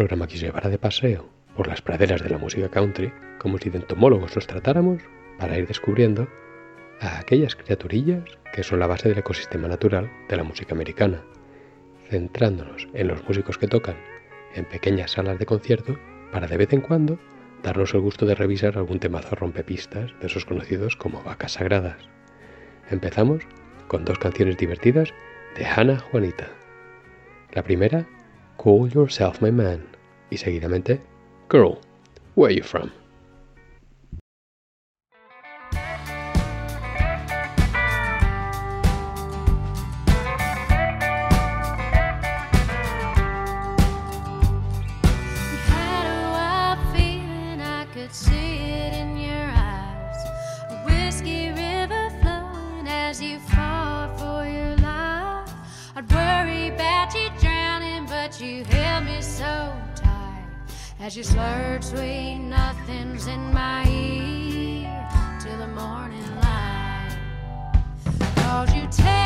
Programa que os llevará de paseo por las praderas de la música country, como si de entomólogos nos tratáramos, para ir descubriendo a aquellas criaturillas que son la base del ecosistema natural de la música americana, centrándonos en los músicos que tocan en pequeñas salas de concierto para de vez en cuando darnos el gusto de revisar algún temazo rompepistas de esos conocidos como vacas sagradas. Empezamos con dos canciones divertidas de Hannah Juanita. La primera, Call Yourself My Man, y seguidamente, Girl, Where are You From? See as you slurred sweet nothings in my ear till the morning light. Cause you tell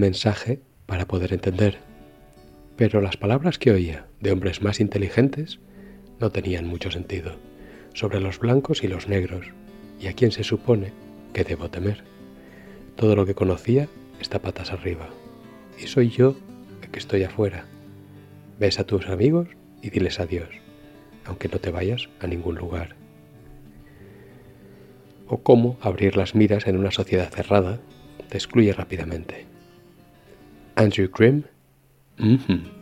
mensaje para poder entender, pero las palabras que oía de hombres más inteligentes no tenían mucho sentido sobre los blancos y los negros y a quién se supone que debo temer. Todo lo que conocía está patas arriba y soy yo el que estoy afuera. Ves a tus amigos y diles adiós, aunque no te vayas a ningún lugar. O cómo abrir las miras en una sociedad cerrada te excluye rápidamente. Andrew Grimm? Mm hmm.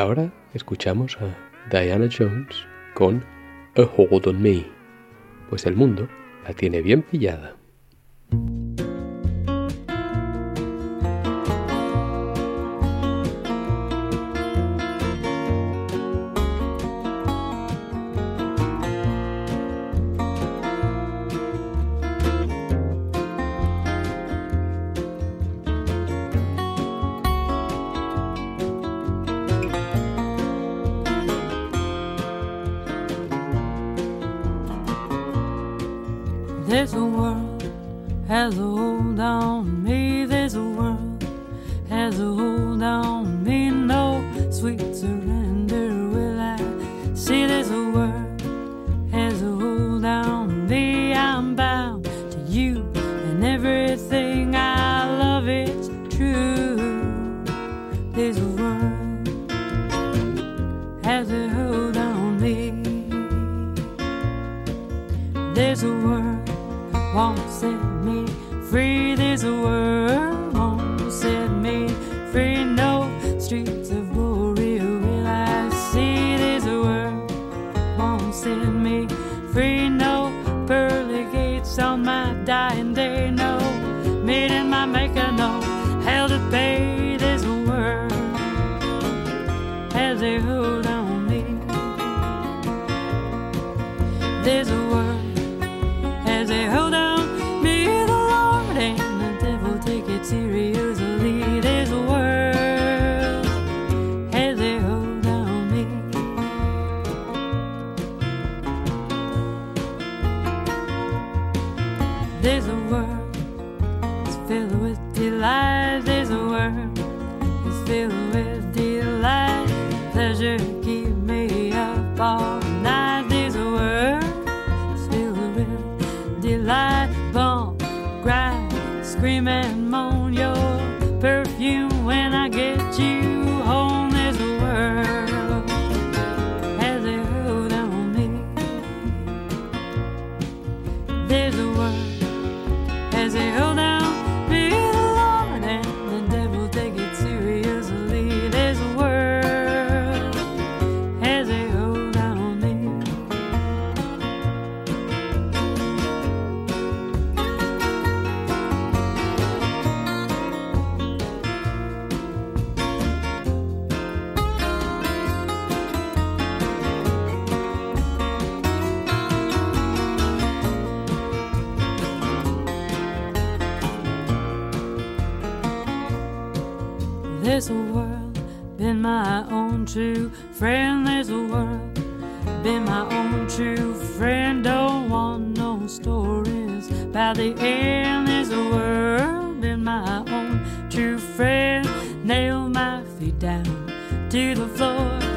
ahora escuchamos a Diana Jones con A Hold on Me, pues el mundo la tiene bien pillada. a word. true friend. Nail my feet down to the floor.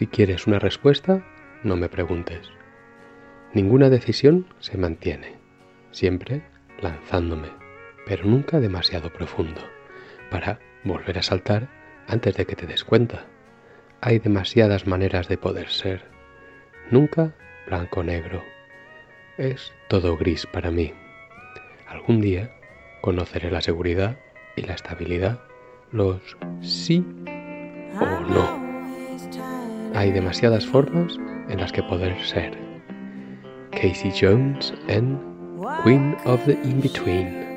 Si quieres una respuesta, no me preguntes. Ninguna decisión se mantiene, siempre lanzándome, pero nunca demasiado profundo, para volver a saltar antes de que te des cuenta. Hay demasiadas maneras de poder ser. Nunca blanco-negro. Es todo gris para mí. Algún día conoceré la seguridad y la estabilidad, los sí o no. Hay demasiadas formas en las que poder ser. Casey Jones en Queen of the In-Between.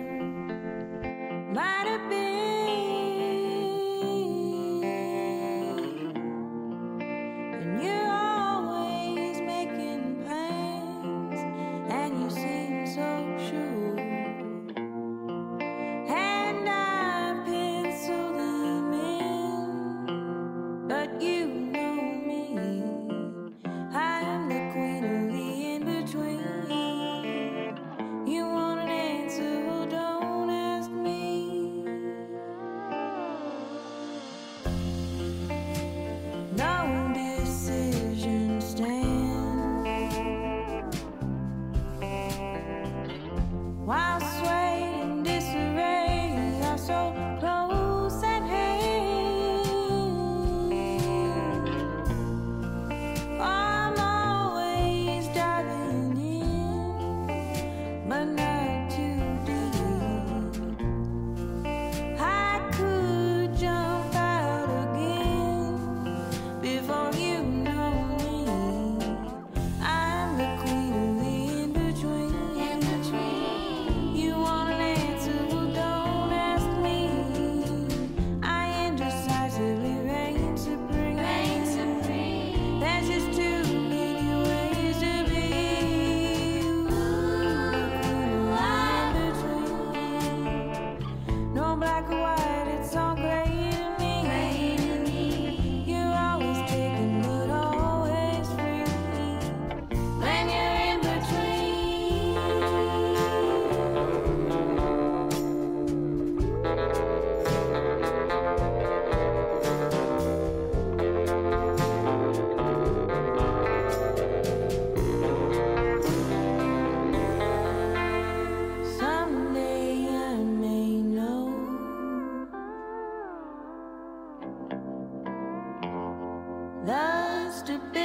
The stability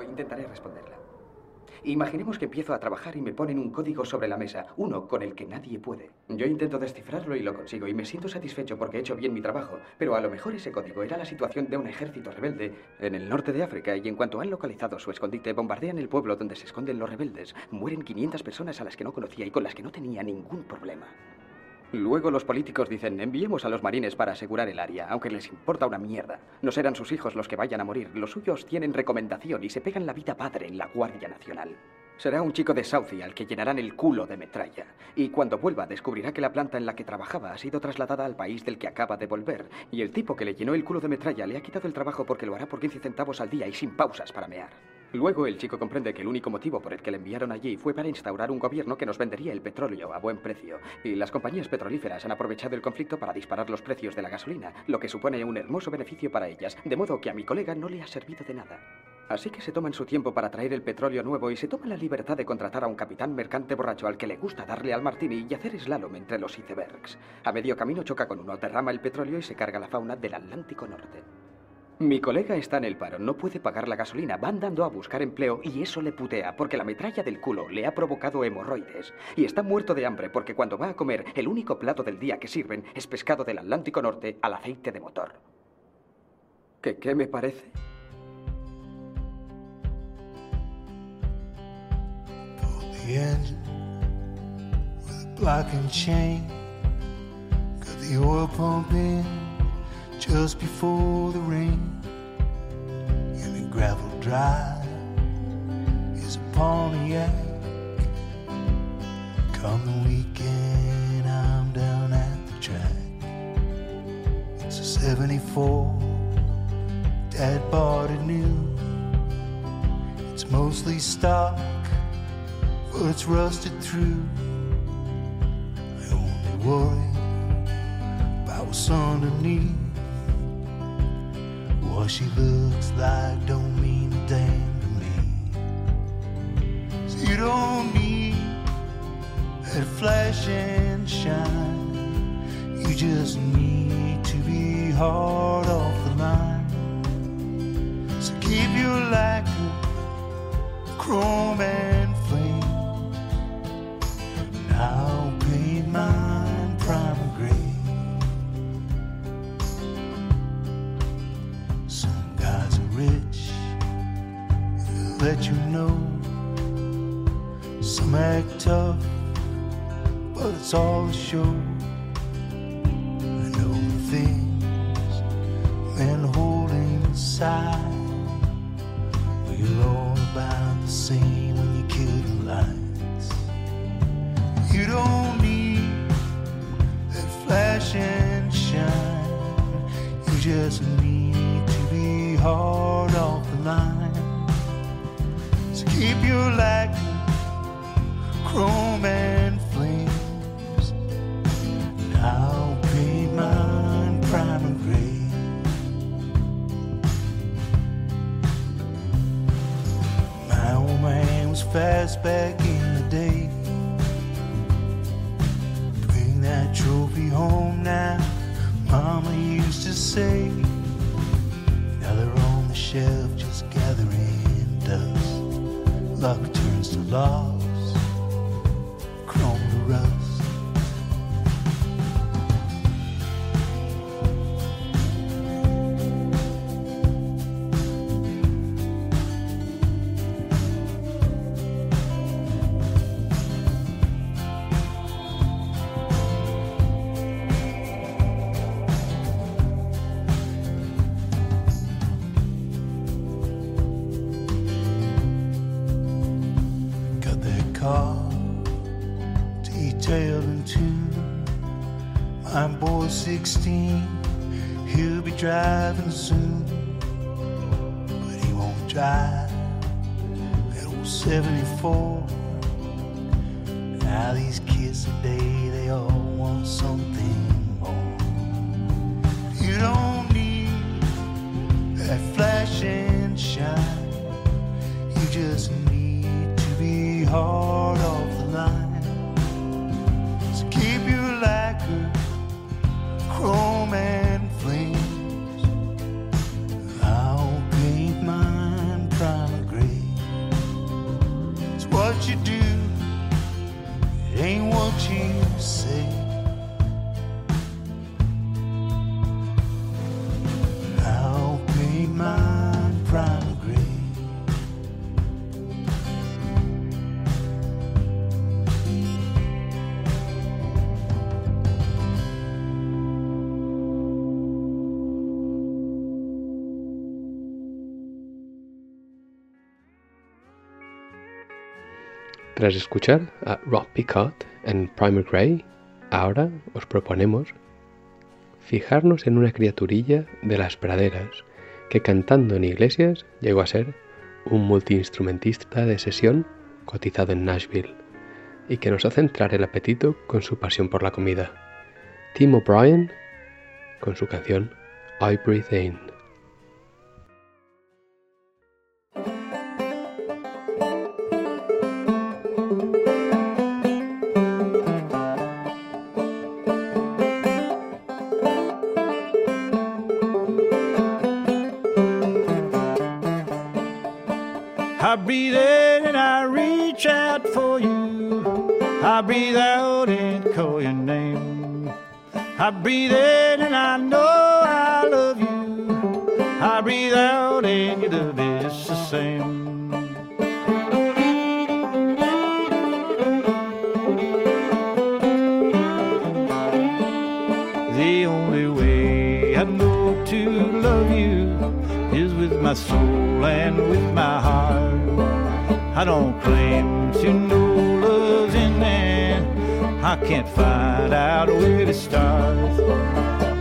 Intentaré responderla. Imaginemos que empiezo a trabajar y me ponen un código sobre la mesa, uno con el que nadie puede. Yo intento descifrarlo y lo consigo y me siento satisfecho porque he hecho bien mi trabajo, pero a lo mejor ese código era la situación de un ejército rebelde en el norte de África y en cuanto han localizado su escondite, bombardean el pueblo donde se esconden los rebeldes, mueren 500 personas a las que no conocía y con las que no tenía ningún problema. Luego los políticos dicen, enviemos a los marines para asegurar el área, aunque les importa una mierda. No serán sus hijos los que vayan a morir, los suyos tienen recomendación y se pegan la vida padre en la Guardia Nacional. Será un chico de Southie al que llenarán el culo de metralla. Y cuando vuelva descubrirá que la planta en la que trabajaba ha sido trasladada al país del que acaba de volver. Y el tipo que le llenó el culo de metralla le ha quitado el trabajo porque lo hará por 15 centavos al día y sin pausas para mear. Luego el chico comprende que el único motivo por el que le enviaron allí fue para instaurar un gobierno que nos vendería el petróleo a buen precio. Y las compañías petrolíferas han aprovechado el conflicto para disparar los precios de la gasolina, lo que supone un hermoso beneficio para ellas, de modo que a mi colega no le ha servido de nada. Así que se toman su tiempo para traer el petróleo nuevo y se toman la libertad de contratar a un capitán mercante borracho al que le gusta darle al martini y hacer slalom entre los icebergs. A medio camino choca con uno, derrama el petróleo y se carga la fauna del Atlántico Norte. Mi colega está en el paro, no puede pagar la gasolina, va andando a buscar empleo y eso le putea porque la metralla del culo le ha provocado hemorroides. Y está muerto de hambre porque cuando va a comer el único plato del día que sirven es pescado del Atlántico Norte al aceite de motor. ¿Qué, qué me parece? Just before the rain. And the gravel drive is a Pontiac. Come the weekend, I'm down at the track. It's a 74, Dad bought it new. It's mostly stock but it's rusted through. I only worry about what's underneath. What she looks like don't mean a damn to me. So you don't need that flash and shine. You just need to be hard show. In tune. My boy's 16, he'll be driving soon. But he won't drive that old 74. Now these kids today, they all want something more. You don't need that flash and shine. You just need to be hard off Tras escuchar a Rob Picot en Primer Gray, ahora os proponemos fijarnos en una criaturilla de las praderas que cantando en iglesias llegó a ser un multiinstrumentista de sesión cotizado en Nashville y que nos hace entrar el apetito con su pasión por la comida. Tim O'Brien con su canción I Breathe In. Breathe in and I reach out for you. I breathe out and call your name. I breathe in and I know I love you. I breathe out and your love is the same. The only way I know to love you is with my soul I don't claim to know love's in there. I can't find out where to start.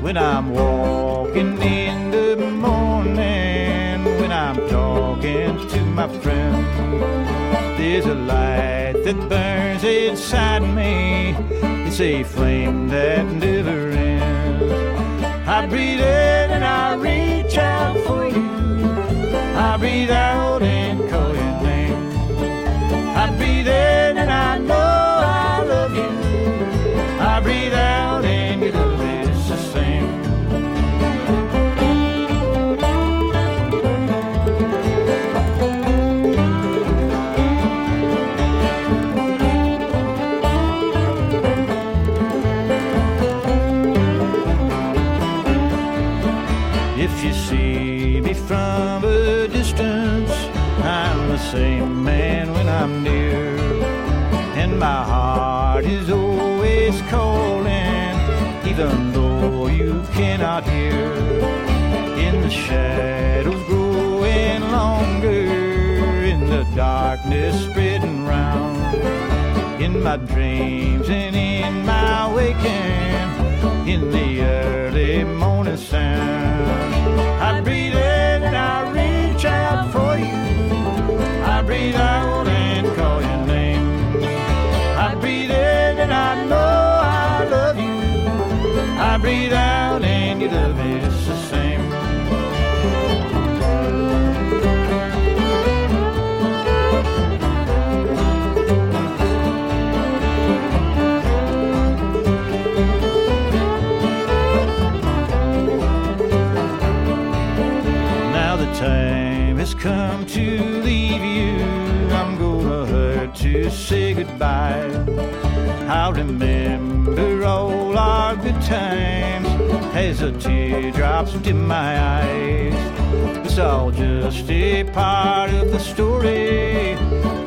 When I'm walking in the morning, when I'm talking to my friend, there's a light that burns inside me. It's a flame that never ends. I breathe in and I reach out for you. I breathe out and call I know I love you. I breathe out heart is always calling, even though you cannot hear. In the shadows growing longer, in the darkness spreading round. In my dreams and in my waking, in the early morning sun. I breathe in and I reach out for you. I breathe out breathe out and your love is the same. Now the time has come to leave you. I'm gonna hurt to say goodbye. I'll remember our good times as the teardrops dim my eyes. It's all just a part of the story.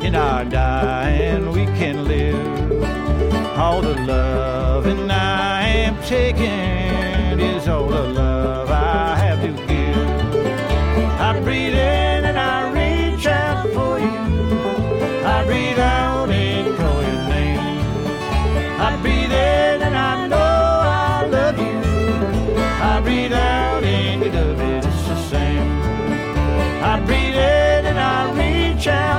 In our dying, we can live. All the loving I am taking is all the love I have to give. I breathe in same.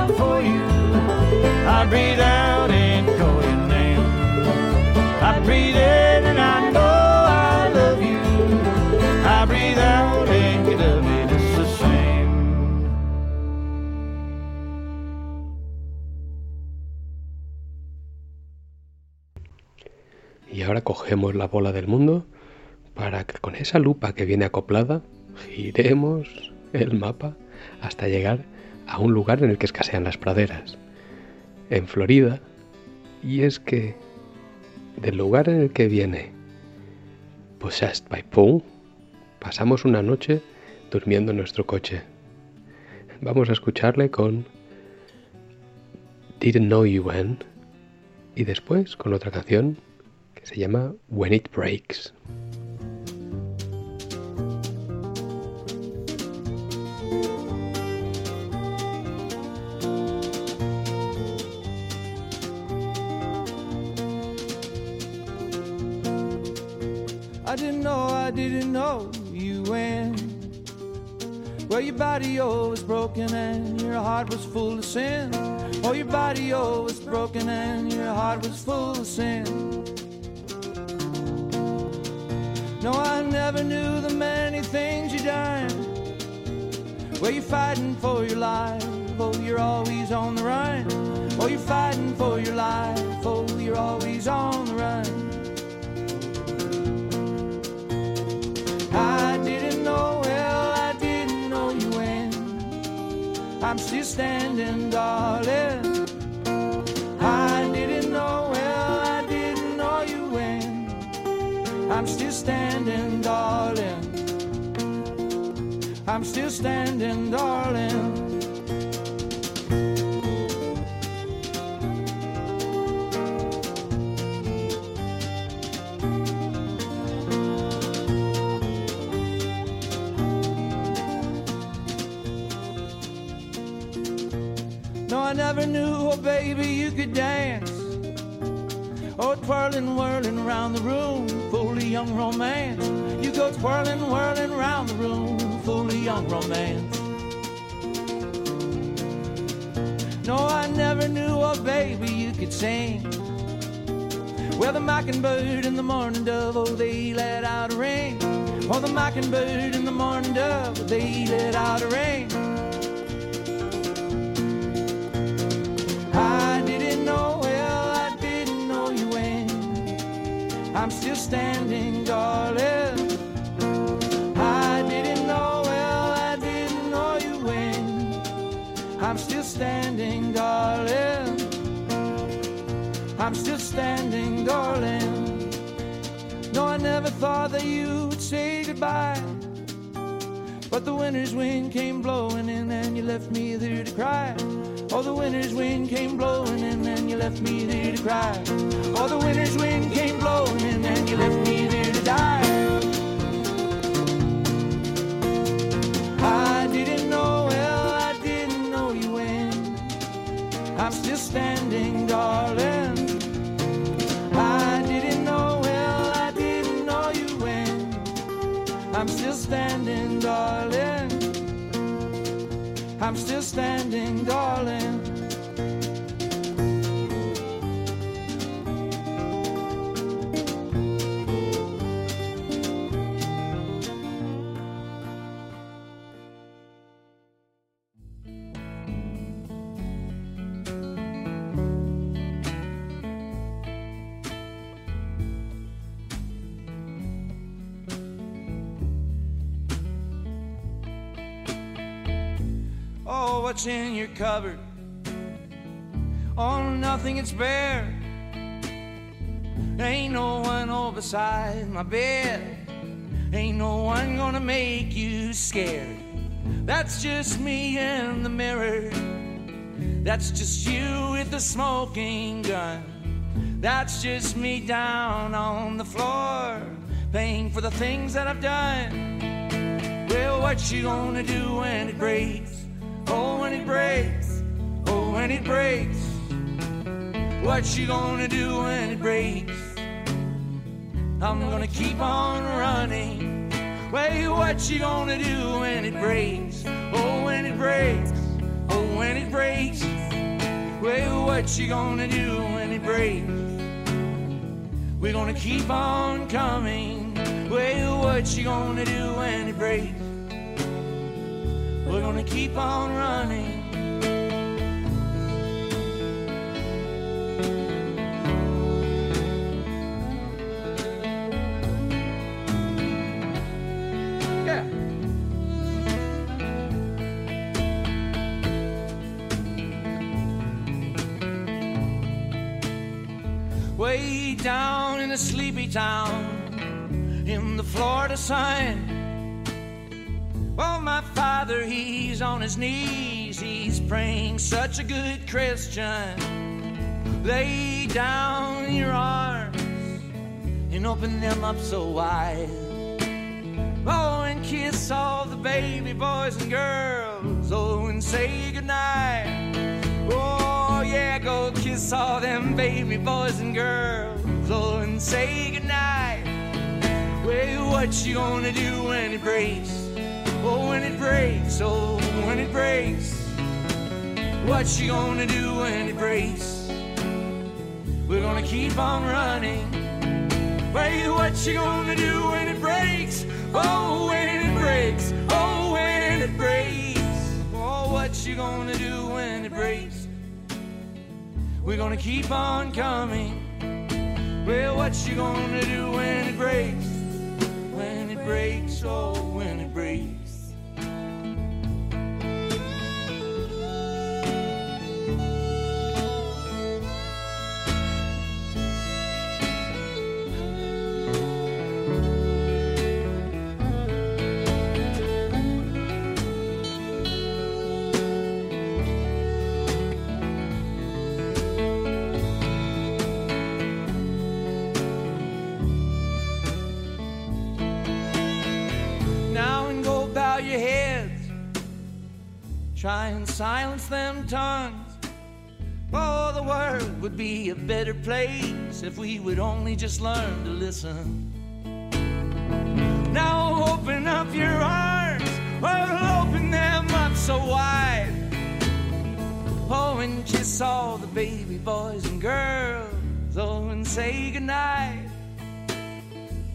Y ahora cogemos la bola del mundo para que con esa lupa que viene acoplada giremos el mapa hasta llegar a un lugar en el que escasean las praderas, en Florida. Y es que del lugar en el que viene Possessed by Pooh, pasamos una noche durmiendo en nuestro coche. Vamos a escucharle con Didn't Know You When y después con otra canción que se llama When It Breaks. I didn't know, I didn't know you when. Well, your body oh was broken and your heart was full of sin. Oh, your body oh was broken and your heart was full of sin. No, I never knew the many things you done. Well, you're fighting for your life. Oh, you're always on the run. Oh, you're fighting for your life. Oh, you're always on the run. I'm still standing, darling. I didn't know, well, I didn't know you when. I'm still standing, darling. I'm still standing, darling. Baby, you could dance. Oh, twirling, whirling around the room, full of young romance. You go twirling, whirling around the room, full of young romance. No, I never knew, oh baby, you could sing. Well, the mockingbird and the morning dove, oh, they let out a ring. Oh, the mockingbird and the morning dove, they let out a ring. I'm still standing, darling. I didn't know, well, I didn't know you when. I'm still standing, darling. I'm still standing, darling. No, I never thought that you would say goodbye. But the winter's wind came blowing in and you left me there to cry. Oh, the winter's wind came blowing in and you left me there to cry. Oh, the winter's wind came blowing in and you left me there to die. I didn't know, well, I didn't know you when. I'm still standing, darling. I didn't know, well, I didn't know you when. I'm still standing, darling. I'm still standing, darling. What's in your cupboard? Oh, nothing, it's bare. Ain't no one over beside my bed. Ain't no one gonna make you scared. That's just me in the mirror. That's just you with the smoking gun. That's just me down on the floor, paying for the things that I've done. Well, what you gonna do when it breaks? Oh, when it breaks. Oh, when it breaks. What you gonna do when it breaks? I'm gonna keep on running. Well, what you gonna do when it breaks? Oh, when it breaks. Oh, when it breaks. Well, what you gonna do when it breaks? We're gonna keep on coming. Well, what you gonna do when it breaks? We're gonna keep on running. Way down in a sleepy town in the Florida sun. Well, my father, he's on his knees. He's praying, such a good Christian. Lay down your arms and open them up so wide. Oh, and kiss all the baby boys and girls. Oh, and say goodnight. Oh, yeah, go kiss all them baby boys and girls. Oh, and say goodnight. Well, what you gonna do when it breaks? Oh, when it breaks, oh, when it breaks. What you gonna do when it breaks? We're gonna keep on running. Wait, what you gonna do when it breaks? Oh, when it breaks, oh, when it breaks. Oh, what you gonna do when it breaks? We're gonna keep on coming. Well, what you gonna do when it breaks? When it breaks, oh, when it breaks. Try and silence them tongues. Oh, the world would be a better place if we would only just learn to listen. Now open up your arms, oh, open them up so wide. Oh, and kiss all the baby boys and girls. Oh, and say goodnight.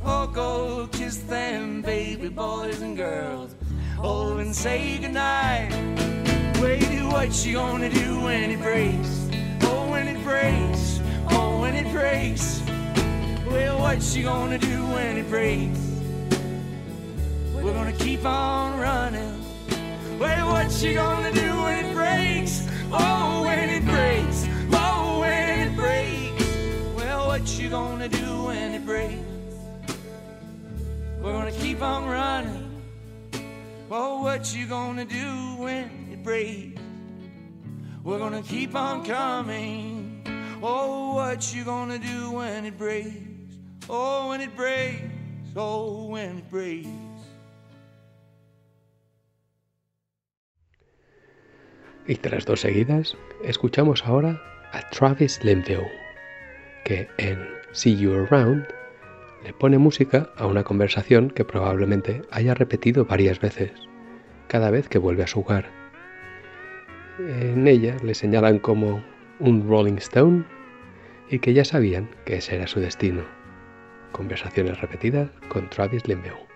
Oh, go kiss them baby boys and girls. Oh, and say goodnight. What you gonna do when it breaks? Oh, when it breaks. Oh, when it breaks. Well, what you gonna do when it breaks? We're gonna keep on running. Well, what you gonna do when it breaks? Oh, when it breaks. Oh, when it breaks. Well, what you gonna do when it breaks? We're gonna keep on running. Well, what you gonna do when it breaks? We're gonna keep on coming. Oh, what you gonna do when it breaks? Oh, when it breaks. Oh, when it breaks. Y tras dos seguidas, escuchamos ahora a Travis Lemville, que en See You Around le pone música a una conversación que probablemente haya repetido varias veces, cada vez que vuelve a su hogar. En ella le señalan como un Rolling Stone y que ya sabían que ese era su destino. Conversaciones repetidas con Travis Limbeau.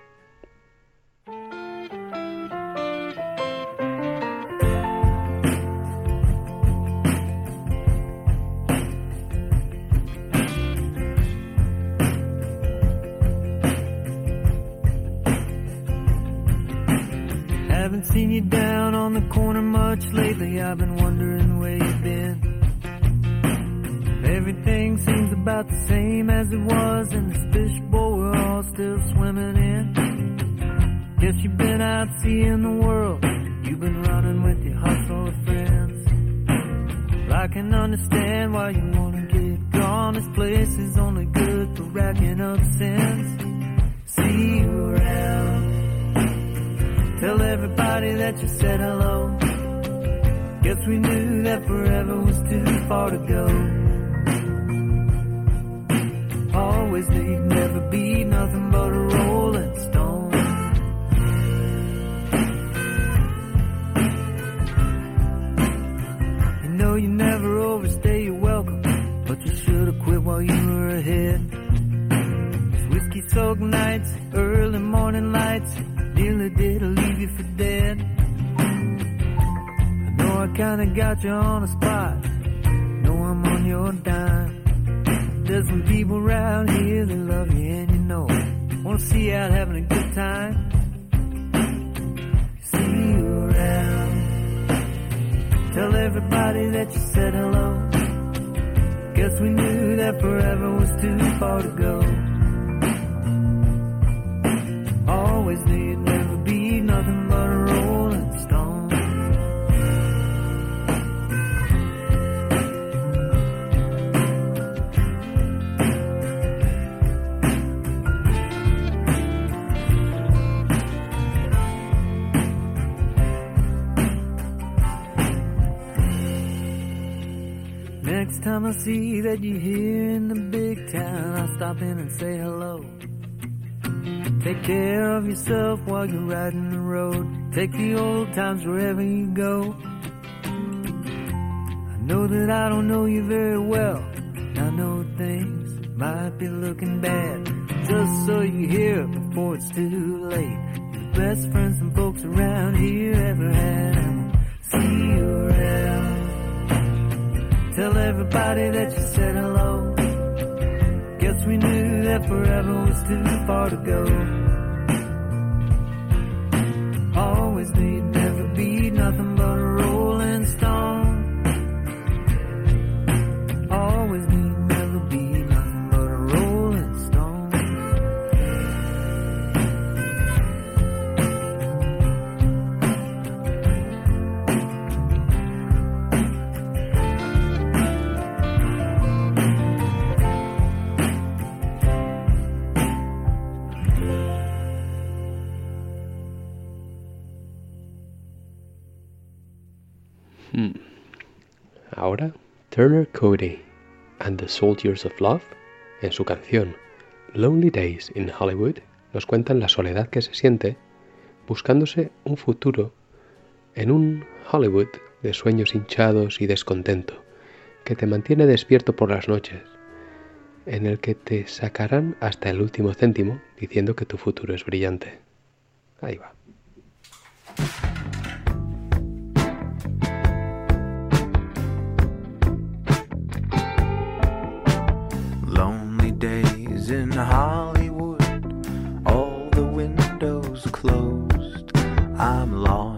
Much lately. I've been wondering where you've been. Everything seems about the same as it was in this fishbowl we're all still swimming in. Guess you've been out seeing the world. You've been running with your hustle friends. Well, I can understand why you wanna get gone. This place is only good for racking up sins. See you around. Tell everybody that you said hello. Guess we knew that forever was too far to go. Always you'd never be nothing but a rolling stone. You know you never overstay your welcome, but you should have quit while you were ahead. Whiskey soaked nights, early morning lights, nearly did leave you for dead. Kinda got you on the spot, know I'm on your dime. There's some people around here that love you and you know. Wanna see you out having a good time. See you around. Tell everybody that you said hello. Guess we knew that forever was too far to go. Always knew you'd never be nothing Next time I see that you're here in the big town, I'll stop in and say hello. Take care of yourself while you're riding the road. Take the old times wherever you go. I know that I don't know you very well. I know things might be looking bad. Just so you hear it before it's too late. The best friends and folks around here ever had. See you around. Tell everybody that you said hello. Guess we knew that forever was too far to go. Ahora, Turner Cody and the Soldiers of Love, en su canción Lonely Days in Hollywood, nos cuentan la soledad que se siente buscándose un futuro en un Hollywood de sueños hinchados y descontento, que te mantiene despierto por las noches, en el que te sacarán hasta el último céntimo diciendo que tu futuro es brillante. Ahí va. Days in Hollywood, all the windows closed. I'm lost,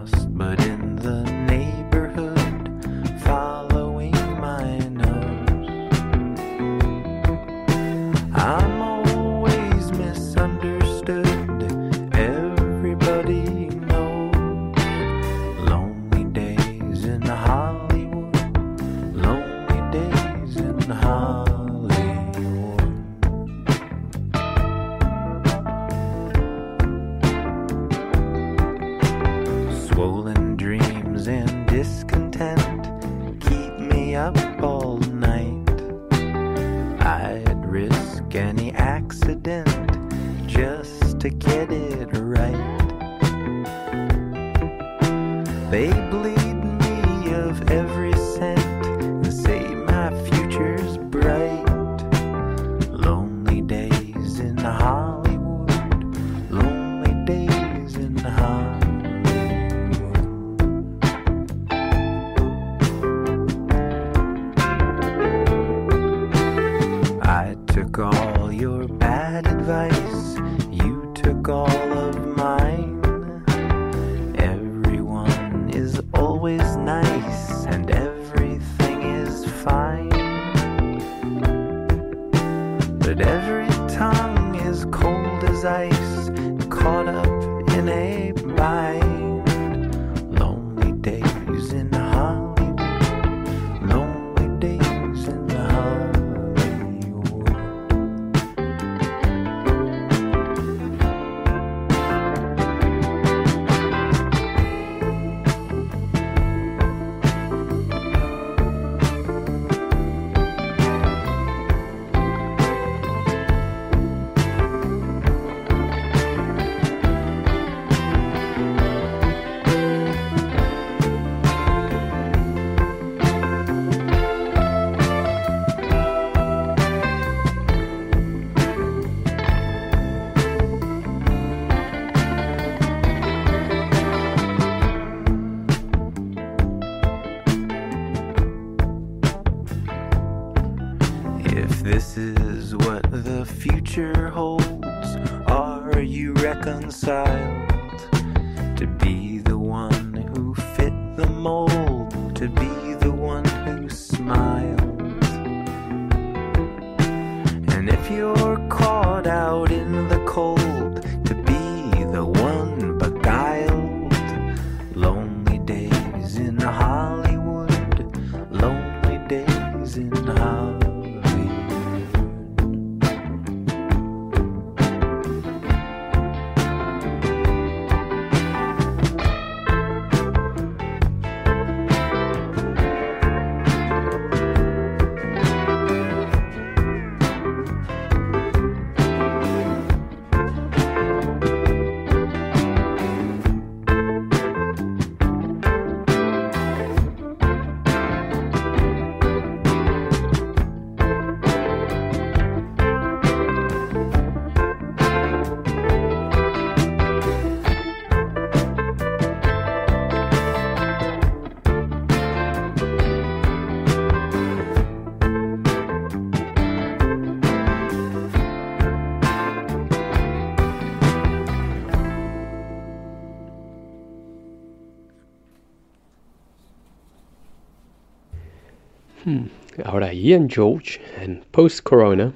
Ian George, en Post Corona,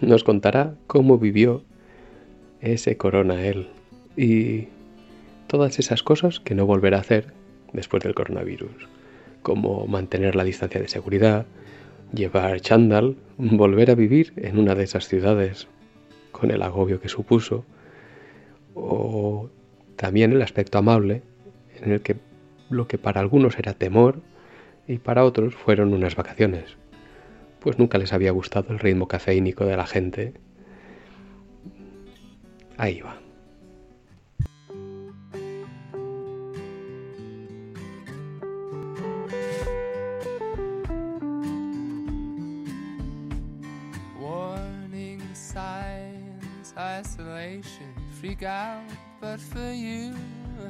nos contará cómo vivió ese corona él y todas esas cosas que no volverá a hacer después del coronavirus, como mantener la distancia de seguridad, llevar chándal, volver a vivir en una de esas ciudades con el agobio que supuso, o también el aspecto amable en el que lo que para algunos era temor y para otros fueron unas vacaciones, pues nunca les había gustado el ritmo cafeínico de la gente. Ahí va. Warning signs, isolation, freak out, but for you,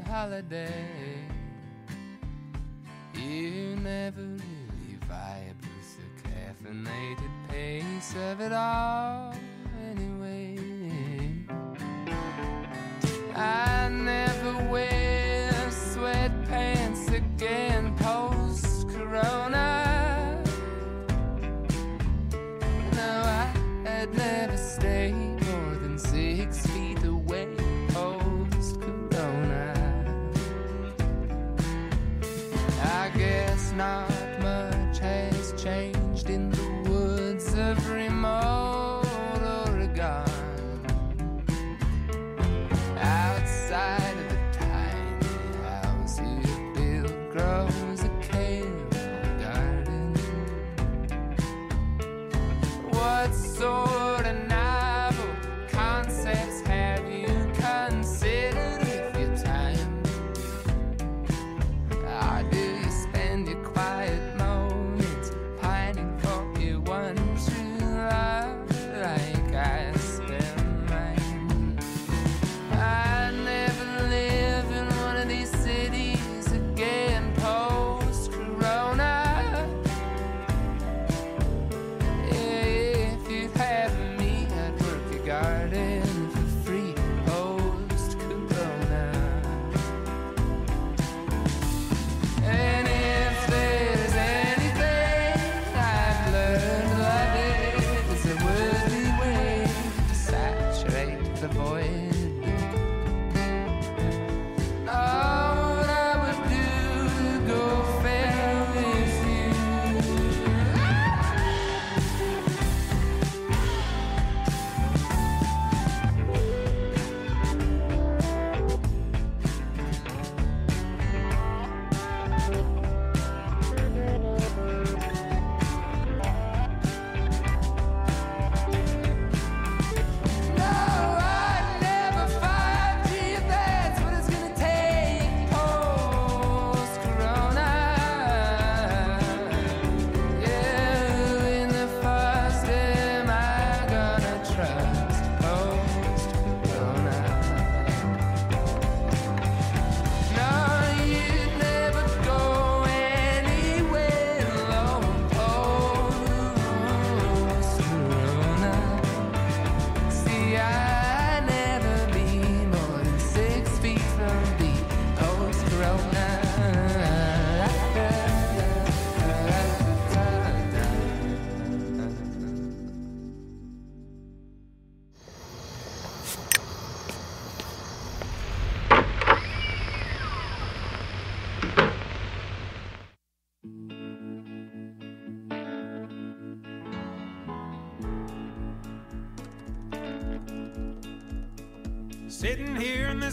holiday. You never really vibe the caffeinated pace of it all, anyway. I never wear sweatpants again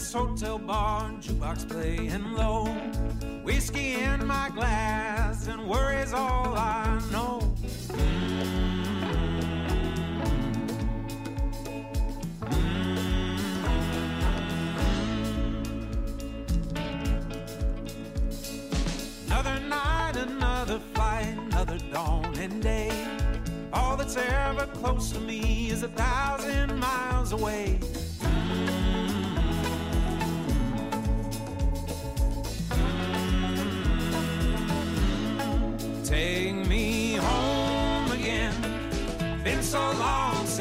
this hotel bar, jukebox playing low. Whiskey in my glass, and worry's all I know. Another night, another fight, another dawn and day. All that's ever close to me is a thousand miles away.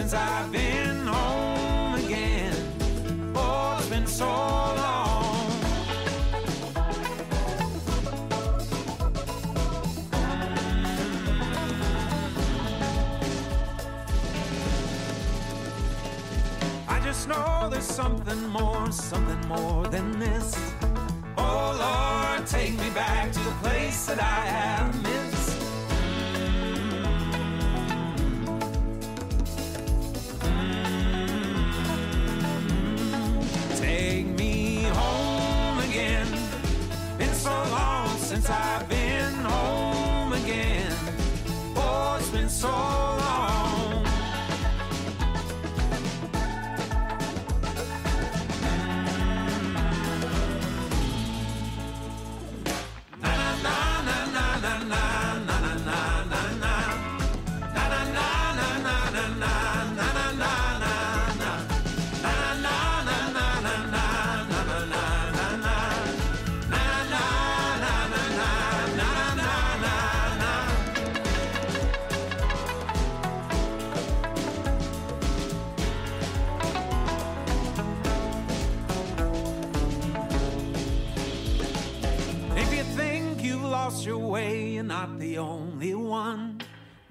Since I've been home again. Oh, it's been so long. I just know there's something more, something more than this. Oh Lord, take me back to the place that I have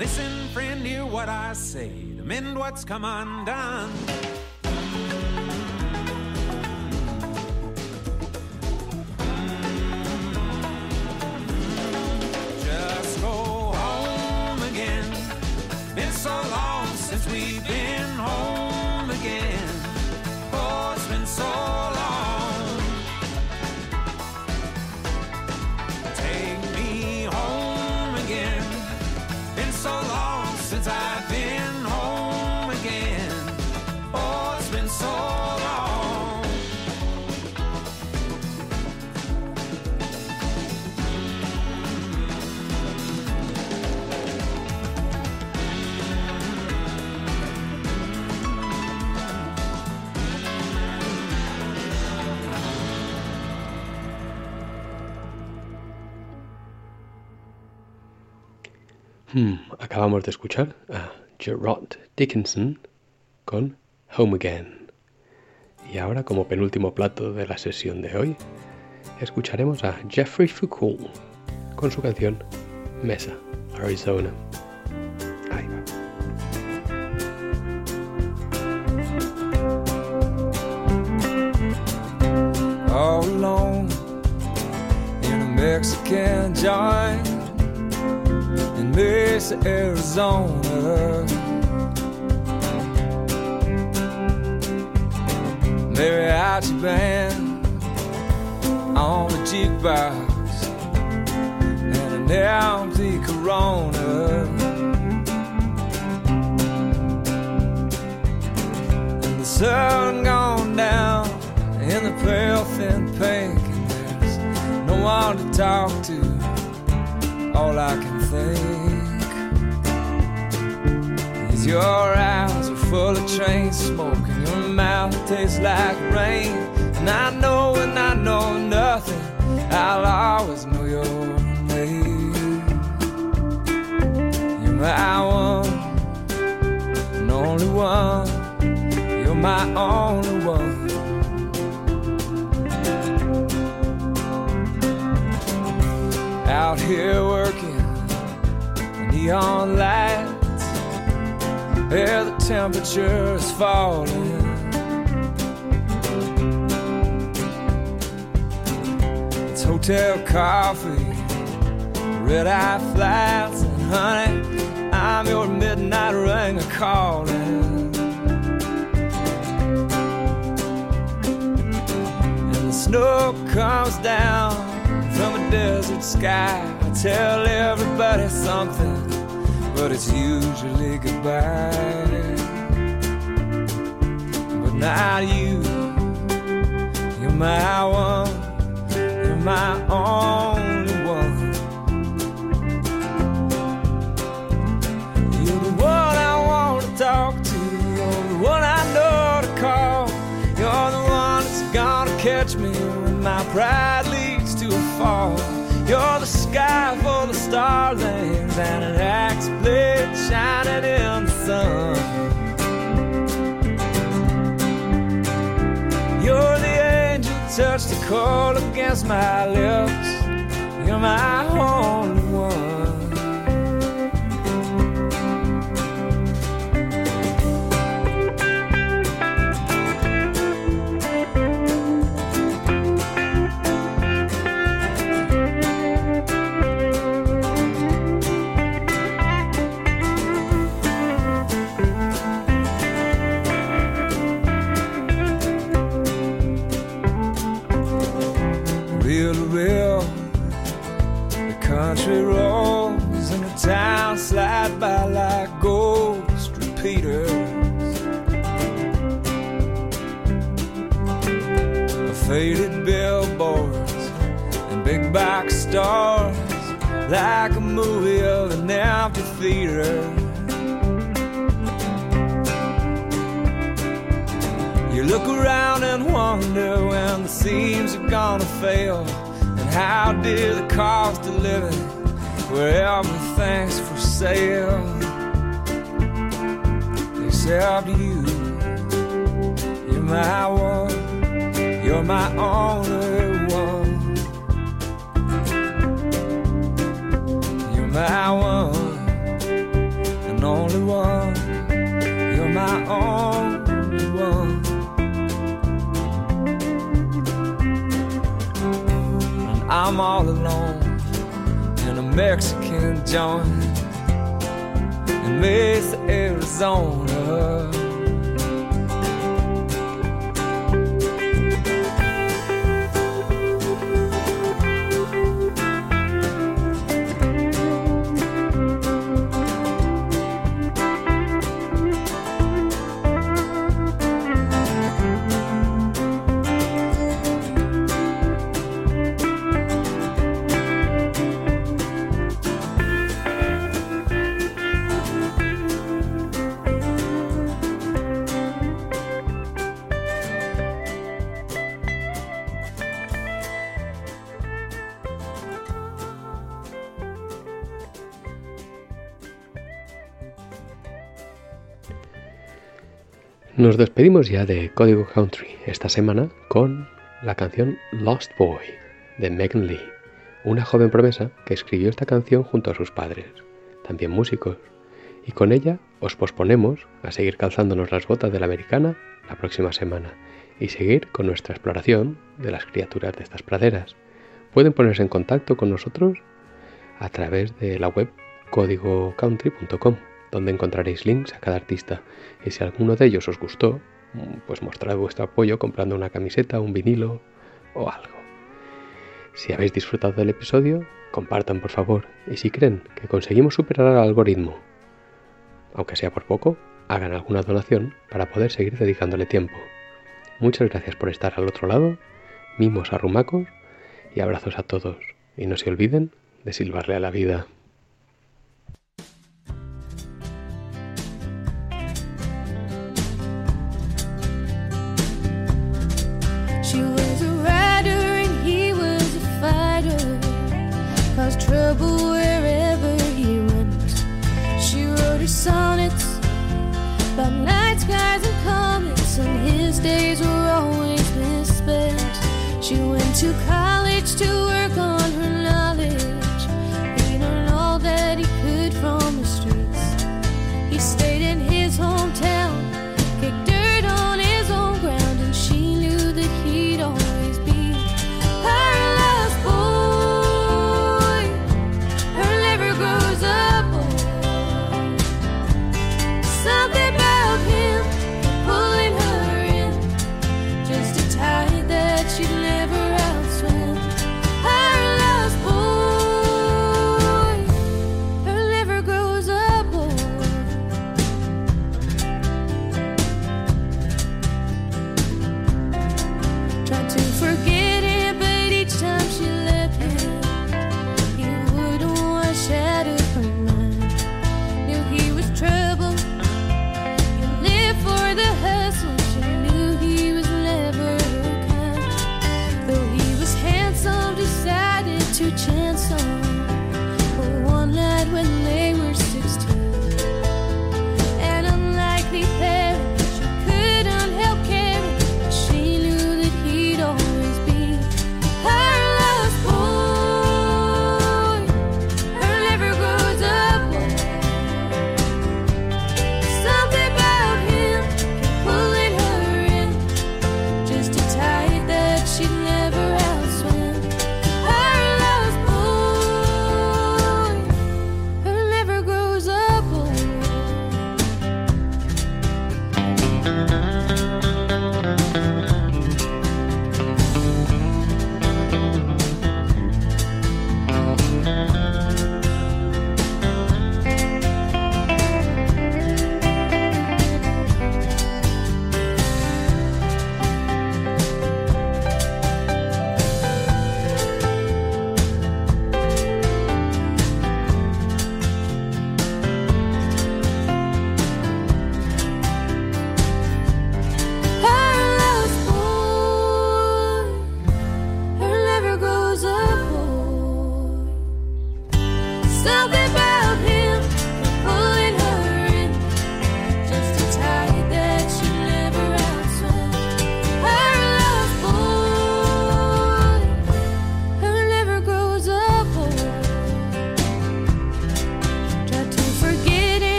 Listen, friend, hear what I say to mend what's come undone. De escuchar a Gerard Dickinson con Home Again. Y ahora, como penúltimo plato de la sesión de hoy, escucharemos a Jeffrey Foucault con su canción Mesa, Arizona. Ahí va. all alone in a Mexican Mesa, Arizona. Mariachi band on the jukebox and an empty Corona. And the sun gone down in the pale thin pink and there's no one to talk to all i can think is your eyes are full of train smoke and your mouth tastes like rain. And i know and i know nothing i'll always know your name. You're my one and only one. You're my only one. Out here working neon lights where the temperature is falling. It's hotel coffee red eye flats and honey i'm your midnight ringer calling. And the snow comes down from a desert sky. I tell everybody something, but it's usually goodbye. But not you. You're my one. You're my only one. You're the one I want to talk to. You're the one I know to call. You're the one that's gonna catch me when my pride leads to a fall. You're sky full of starlings and an axe blade shining in the sun. You're the angel touch the cold against my lips. You're my only country roads and the town slide by like ghost repeaters. Faded billboards and big box stars, like a movie of an empty theater. You look around and wonder when the seams are gonna fail. How dear the cost of living where everything's for sale. Except you, you're my one, you're my only one. You're my one, and only one, you're my only one. I'm all alone in a Mexican joint in Mesa, Arizona. Nos despedimos ya de Código Country esta semana con la canción Lost Boy de Megan Lee, una joven promesa que escribió esta canción junto a sus padres, también músicos, y con ella os posponemos a seguir calzándonos las botas de la americana la próxima semana y seguir con nuestra exploración de las criaturas de estas praderas. Pueden ponerse en contacto con nosotros a través de la web códigocountry.com, donde encontraréis links a cada artista. Y si alguno de ellos os gustó, pues mostrad vuestro apoyo comprando una camiseta, un vinilo o algo. Si habéis disfrutado del episodio, compartan por favor. Y si creen que conseguimos superar al algoritmo, aunque sea por poco, hagan alguna donación para poder seguir dedicándole tiempo. Muchas gracias por estar al otro lado, mimos a rumacos y abrazos a todos. Y no se olviden de silbarle a la vida. To college